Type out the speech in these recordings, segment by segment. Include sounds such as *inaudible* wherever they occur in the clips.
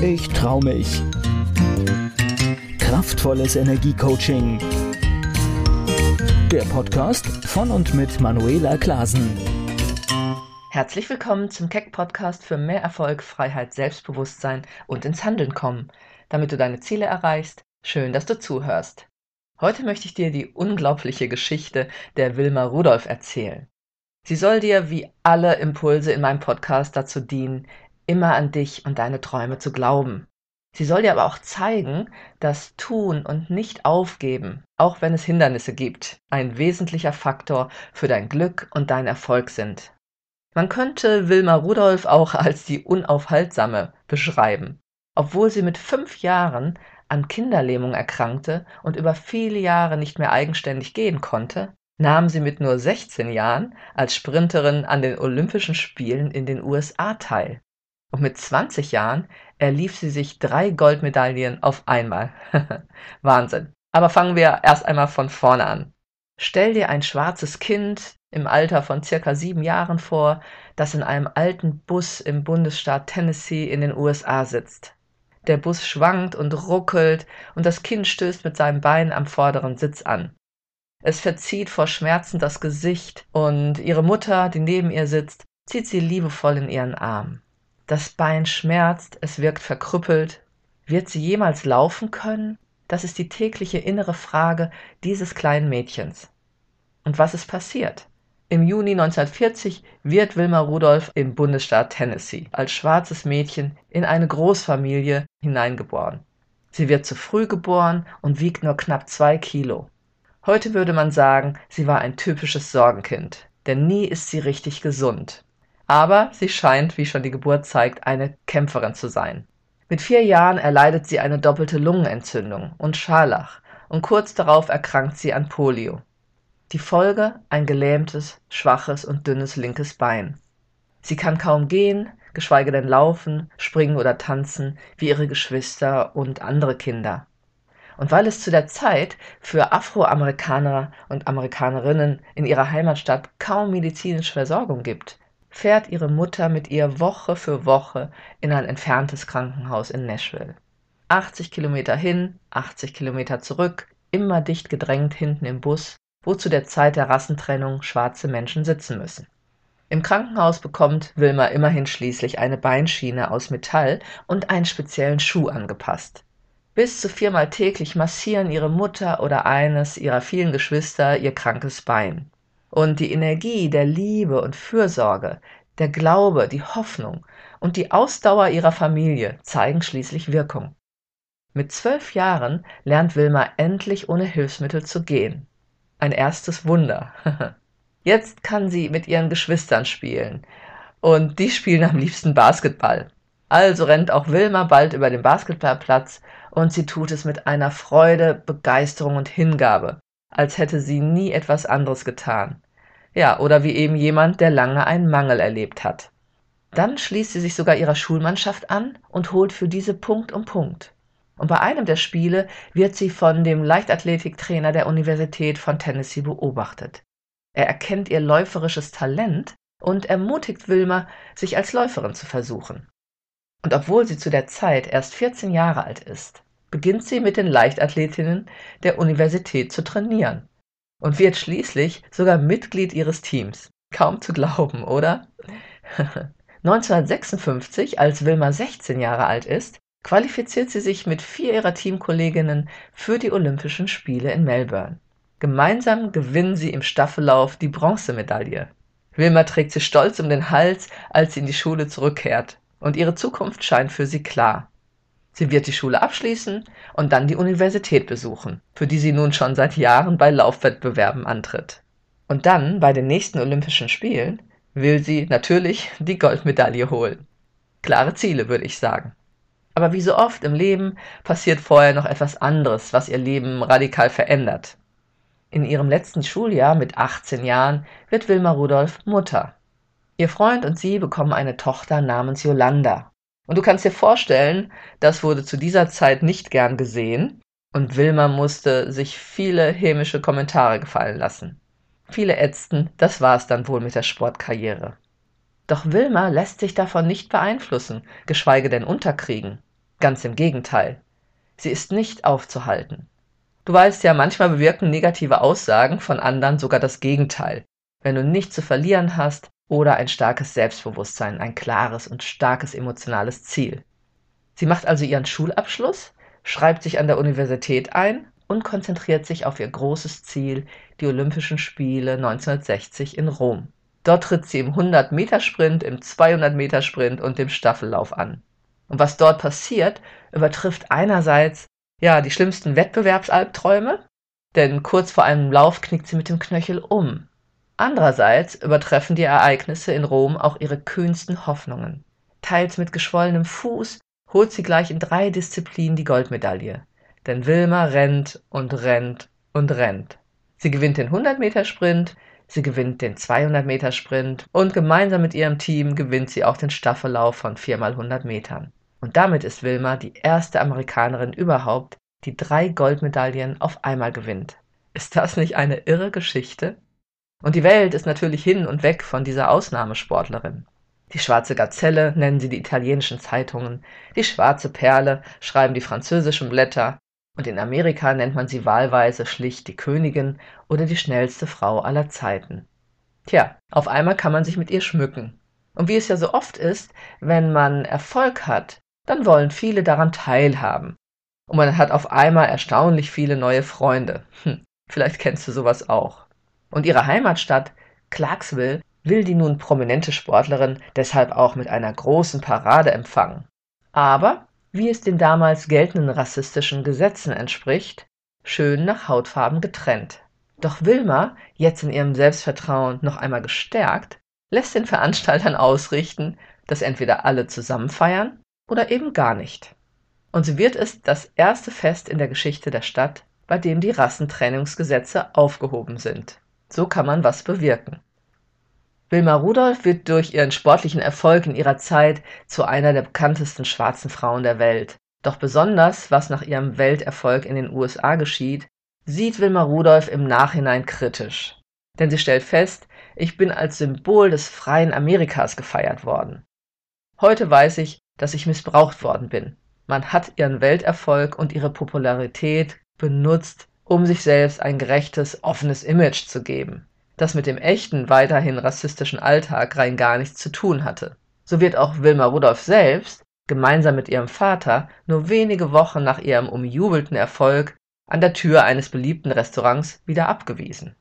Ich trau mich. Kraftvolles Energiecoaching. Der Podcast von und mit Manuela Klasen. Herzlich willkommen zum Keck Podcast für mehr Erfolg, Freiheit, Selbstbewusstsein und ins Handeln kommen, damit du deine Ziele erreichst. Schön, dass du zuhörst. Heute möchte ich dir die unglaubliche Geschichte der Wilma Rudolph erzählen. Sie soll dir wie alle Impulse in meinem Podcast dazu dienen, immer an dich und deine Träume zu glauben. Sie soll dir aber auch zeigen, dass Tun und nicht aufgeben, auch wenn es Hindernisse gibt, ein wesentlicher Faktor für dein Glück und dein Erfolg sind. Man könnte Wilma Rudolph auch als die Unaufhaltsame beschreiben. Obwohl sie mit fünf Jahren an Kinderlähmung erkrankte und über viele Jahre nicht mehr eigenständig gehen konnte, nahm sie mit nur 16 Jahren als Sprinterin an den Olympischen Spielen in den USA teil. Und mit 20 Jahren erlief sie sich drei Goldmedaillen auf einmal. *laughs* Wahnsinn. Aber fangen wir erst einmal von vorne an. Stell dir ein schwarzes Kind im Alter von circa sieben Jahren vor, das in einem alten Bus im Bundesstaat Tennessee in den USA sitzt. Der Bus schwankt und ruckelt und das Kind stößt mit seinem Bein am vorderen Sitz an. Es verzieht vor Schmerzen das Gesicht und ihre Mutter, die neben ihr sitzt, zieht sie liebevoll in ihren Arm. Das Bein schmerzt, es wirkt verkrüppelt. Wird sie jemals laufen können? Das ist die tägliche innere Frage dieses kleinen Mädchens. Und was ist passiert? Im Juni 1940 wird Wilma Rudolph im Bundesstaat Tennessee als schwarzes Mädchen in eine Großfamilie hineingeboren. Sie wird zu früh geboren und wiegt nur knapp zwei Kilo. Heute würde man sagen, sie war ein typisches Sorgenkind, denn nie ist sie richtig gesund. Aber sie scheint, wie schon die Geburt zeigt, eine Kämpferin zu sein. Mit vier Jahren erleidet sie eine doppelte Lungenentzündung und Scharlach und kurz darauf erkrankt sie an Polio. Die Folge ein gelähmtes, schwaches und dünnes linkes Bein. Sie kann kaum gehen, geschweige denn laufen, springen oder tanzen wie ihre Geschwister und andere Kinder. Und weil es zu der Zeit für Afroamerikaner und Amerikanerinnen in ihrer Heimatstadt kaum medizinische Versorgung gibt, fährt ihre Mutter mit ihr Woche für Woche in ein entferntes Krankenhaus in Nashville. 80 Kilometer hin, 80 Kilometer zurück, immer dicht gedrängt hinten im Bus, wo zu der Zeit der Rassentrennung schwarze Menschen sitzen müssen. Im Krankenhaus bekommt Wilma immerhin schließlich eine Beinschiene aus Metall und einen speziellen Schuh angepasst. Bis zu viermal täglich massieren ihre Mutter oder eines ihrer vielen Geschwister ihr krankes Bein. Und die Energie der Liebe und Fürsorge, der Glaube, die Hoffnung und die Ausdauer ihrer Familie zeigen schließlich Wirkung. Mit zwölf Jahren lernt Wilma endlich ohne Hilfsmittel zu gehen. Ein erstes Wunder. *laughs* Jetzt kann sie mit ihren Geschwistern spielen. Und die spielen am liebsten Basketball. Also rennt auch Wilma bald über den Basketballplatz und sie tut es mit einer Freude, Begeisterung und Hingabe, als hätte sie nie etwas anderes getan. Ja, oder wie eben jemand, der lange einen Mangel erlebt hat. Dann schließt sie sich sogar ihrer Schulmannschaft an und holt für diese Punkt um Punkt. Und bei einem der Spiele wird sie von dem Leichtathletiktrainer der Universität von Tennessee beobachtet. Er erkennt ihr läuferisches Talent und ermutigt Wilma, sich als Läuferin zu versuchen. Und obwohl sie zu der Zeit erst 14 Jahre alt ist, beginnt sie mit den Leichtathletinnen der Universität zu trainieren und wird schließlich sogar Mitglied ihres Teams. Kaum zu glauben, oder? *laughs* 1956, als Wilma 16 Jahre alt ist, qualifiziert sie sich mit vier ihrer Teamkolleginnen für die Olympischen Spiele in Melbourne. Gemeinsam gewinnen sie im Staffellauf die Bronzemedaille. Wilma trägt sie stolz um den Hals, als sie in die Schule zurückkehrt. Und ihre Zukunft scheint für sie klar. Sie wird die Schule abschließen und dann die Universität besuchen, für die sie nun schon seit Jahren bei Laufwettbewerben antritt. Und dann, bei den nächsten Olympischen Spielen, will sie natürlich die Goldmedaille holen. Klare Ziele, würde ich sagen. Aber wie so oft im Leben passiert vorher noch etwas anderes, was ihr Leben radikal verändert. In ihrem letzten Schuljahr mit 18 Jahren wird Wilma Rudolph Mutter. Ihr Freund und sie bekommen eine Tochter namens Yolanda. Und du kannst dir vorstellen, das wurde zu dieser Zeit nicht gern gesehen und Wilma musste sich viele hämische Kommentare gefallen lassen. Viele ätzten, das war es dann wohl mit der Sportkarriere. Doch Wilma lässt sich davon nicht beeinflussen, geschweige denn unterkriegen. Ganz im Gegenteil. Sie ist nicht aufzuhalten. Du weißt ja, manchmal bewirken negative Aussagen von anderen sogar das Gegenteil. Wenn du nichts zu verlieren hast oder ein starkes Selbstbewusstsein, ein klares und starkes emotionales Ziel. Sie macht also ihren Schulabschluss, schreibt sich an der Universität ein und konzentriert sich auf ihr großes Ziel, die Olympischen Spiele 1960 in Rom. Dort tritt sie im 100-Meter-Sprint, im 200-Meter-Sprint und dem Staffellauf an. Und was dort passiert, übertrifft einerseits ja die schlimmsten Wettbewerbsalbträume, denn kurz vor einem Lauf knickt sie mit dem Knöchel um. Andererseits übertreffen die Ereignisse in Rom auch ihre kühnsten Hoffnungen. Teils mit geschwollenem Fuß holt sie gleich in drei Disziplinen die Goldmedaille. Denn Wilma rennt und rennt und rennt. Sie gewinnt den 100-Meter-Sprint, sie gewinnt den 200-Meter-Sprint und gemeinsam mit ihrem Team gewinnt sie auch den Staffellauf von 4x100 Metern. Und damit ist Wilma die erste Amerikanerin überhaupt, die drei Goldmedaillen auf einmal gewinnt. Ist das nicht eine irre Geschichte? Und die Welt ist natürlich hin und weg von dieser Ausnahmesportlerin. Die schwarze Gazelle nennen sie die italienischen Zeitungen, die schwarze Perle schreiben die französischen Blätter, und in Amerika nennt man sie wahlweise schlicht die Königin oder die schnellste Frau aller Zeiten. Tja, auf einmal kann man sich mit ihr schmücken. Und wie es ja so oft ist, wenn man Erfolg hat, dann wollen viele daran teilhaben. Und man hat auf einmal erstaunlich viele neue Freunde. Hm, vielleicht kennst du sowas auch. Und ihre Heimatstadt Clarksville will die nun prominente Sportlerin deshalb auch mit einer großen Parade empfangen. Aber, wie es den damals geltenden rassistischen Gesetzen entspricht, schön nach Hautfarben getrennt. Doch Wilma, jetzt in ihrem Selbstvertrauen noch einmal gestärkt, lässt den Veranstaltern ausrichten, dass entweder alle zusammen feiern oder eben gar nicht. Und so wird es das erste Fest in der Geschichte der Stadt, bei dem die Rassentrennungsgesetze aufgehoben sind. So kann man was bewirken. Wilma Rudolph wird durch ihren sportlichen Erfolg in ihrer Zeit zu einer der bekanntesten schwarzen Frauen der Welt. Doch besonders, was nach ihrem Welterfolg in den USA geschieht, sieht Wilma Rudolph im Nachhinein kritisch. Denn sie stellt fest, ich bin als Symbol des freien Amerikas gefeiert worden. Heute weiß ich, dass ich missbraucht worden bin. Man hat ihren Welterfolg und ihre Popularität benutzt, um sich selbst ein gerechtes, offenes Image zu geben, das mit dem echten, weiterhin rassistischen Alltag rein gar nichts zu tun hatte. So wird auch Wilma Rudolph selbst, gemeinsam mit ihrem Vater, nur wenige Wochen nach ihrem umjubelten Erfolg an der Tür eines beliebten Restaurants wieder abgewiesen.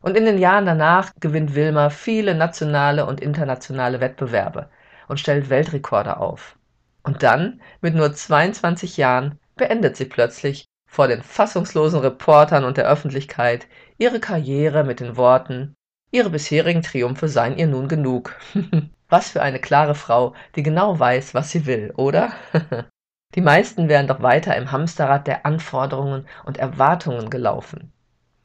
Und in den Jahren danach gewinnt Wilma viele nationale und internationale Wettbewerbe, und stellt Weltrekorde auf. Und dann, mit nur 22 Jahren, beendet sie plötzlich vor den fassungslosen Reportern und der Öffentlichkeit ihre Karriere mit den Worten Ihre bisherigen Triumphe seien ihr nun genug. *laughs* was für eine klare Frau, die genau weiß, was sie will, oder? *laughs* die meisten wären doch weiter im Hamsterrad der Anforderungen und Erwartungen gelaufen.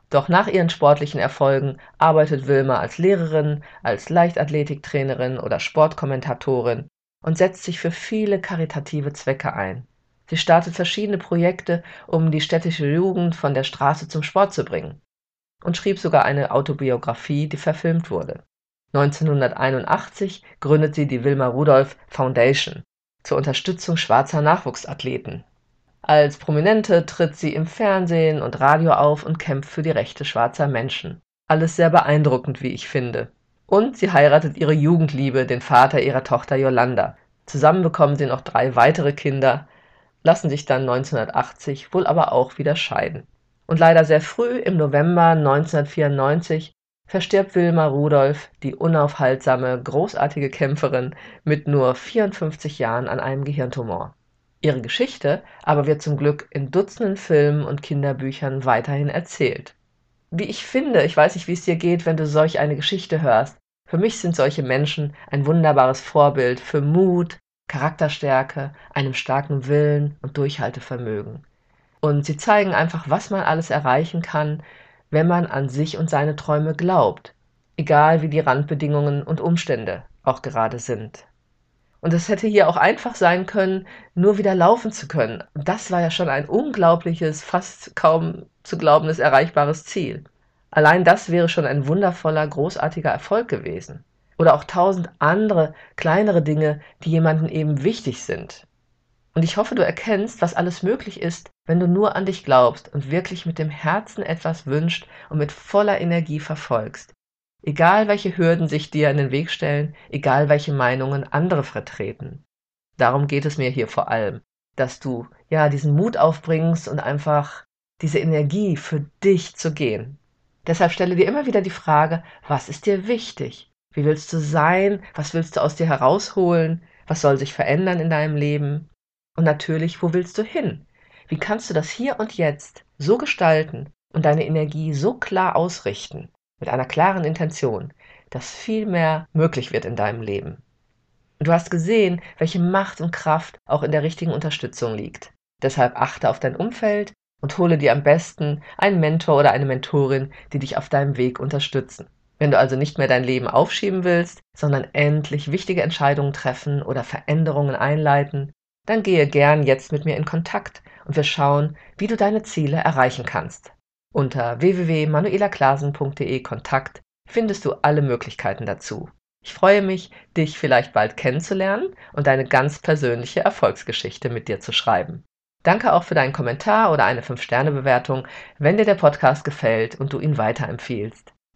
Doch nach ihren sportlichen Erfolgen arbeitet Wilma als Lehrerin, als Leichtathletiktrainerin oder Sportkommentatorin und setzt sich für viele karitative Zwecke ein. Sie startet verschiedene Projekte, um die städtische Jugend von der Straße zum Sport zu bringen. Und schrieb sogar eine Autobiografie, die verfilmt wurde. 1981 gründet sie die Wilma Rudolph Foundation zur Unterstützung schwarzer Nachwuchsathleten. Als Prominente tritt sie im Fernsehen und Radio auf und kämpft für die Rechte schwarzer Menschen. Alles sehr beeindruckend, wie ich finde. Und sie heiratet ihre Jugendliebe, den Vater ihrer Tochter Yolanda. Zusammen bekommen sie noch drei weitere Kinder, lassen sich dann 1980 wohl aber auch wieder scheiden. Und leider sehr früh, im November 1994, verstirbt Wilma Rudolph, die unaufhaltsame, großartige Kämpferin, mit nur 54 Jahren an einem Gehirntumor. Ihre Geschichte aber wird zum Glück in Dutzenden Filmen und Kinderbüchern weiterhin erzählt. Wie ich finde, ich weiß nicht, wie es dir geht, wenn du solch eine Geschichte hörst. Für mich sind solche Menschen ein wunderbares Vorbild für Mut, Charakterstärke, einem starken Willen und Durchhaltevermögen. Und sie zeigen einfach, was man alles erreichen kann, wenn man an sich und seine Träume glaubt, egal wie die Randbedingungen und Umstände auch gerade sind. Und es hätte hier auch einfach sein können, nur wieder laufen zu können. das war ja schon ein unglaubliches, fast kaum zu glaubendes erreichbares Ziel. Allein das wäre schon ein wundervoller, großartiger Erfolg gewesen. Oder auch tausend andere kleinere Dinge, die jemandem eben wichtig sind. Und ich hoffe, du erkennst, was alles möglich ist, wenn du nur an dich glaubst und wirklich mit dem Herzen etwas wünschst und mit voller Energie verfolgst. Egal welche Hürden sich dir in den Weg stellen, egal welche Meinungen andere vertreten. Darum geht es mir hier vor allem, dass du ja diesen Mut aufbringst und einfach diese Energie für dich zu gehen. Deshalb stelle dir immer wieder die Frage, was ist dir wichtig? Wie willst du sein? Was willst du aus dir herausholen? Was soll sich verändern in deinem Leben? Und natürlich, wo willst du hin? Wie kannst du das hier und jetzt so gestalten und deine Energie so klar ausrichten, mit einer klaren Intention, dass viel mehr möglich wird in deinem Leben? Und du hast gesehen, welche Macht und Kraft auch in der richtigen Unterstützung liegt. Deshalb achte auf dein Umfeld und hole dir am besten einen Mentor oder eine Mentorin, die dich auf deinem Weg unterstützen. Wenn du also nicht mehr dein Leben aufschieben willst, sondern endlich wichtige Entscheidungen treffen oder Veränderungen einleiten, dann gehe gern jetzt mit mir in Kontakt und wir schauen, wie du deine Ziele erreichen kannst. Unter www.manuelaklasen.de Kontakt findest du alle Möglichkeiten dazu. Ich freue mich, dich vielleicht bald kennenzulernen und deine ganz persönliche Erfolgsgeschichte mit dir zu schreiben. Danke auch für deinen Kommentar oder eine 5-Sterne-Bewertung, wenn dir der Podcast gefällt und du ihn weiterempfiehlst.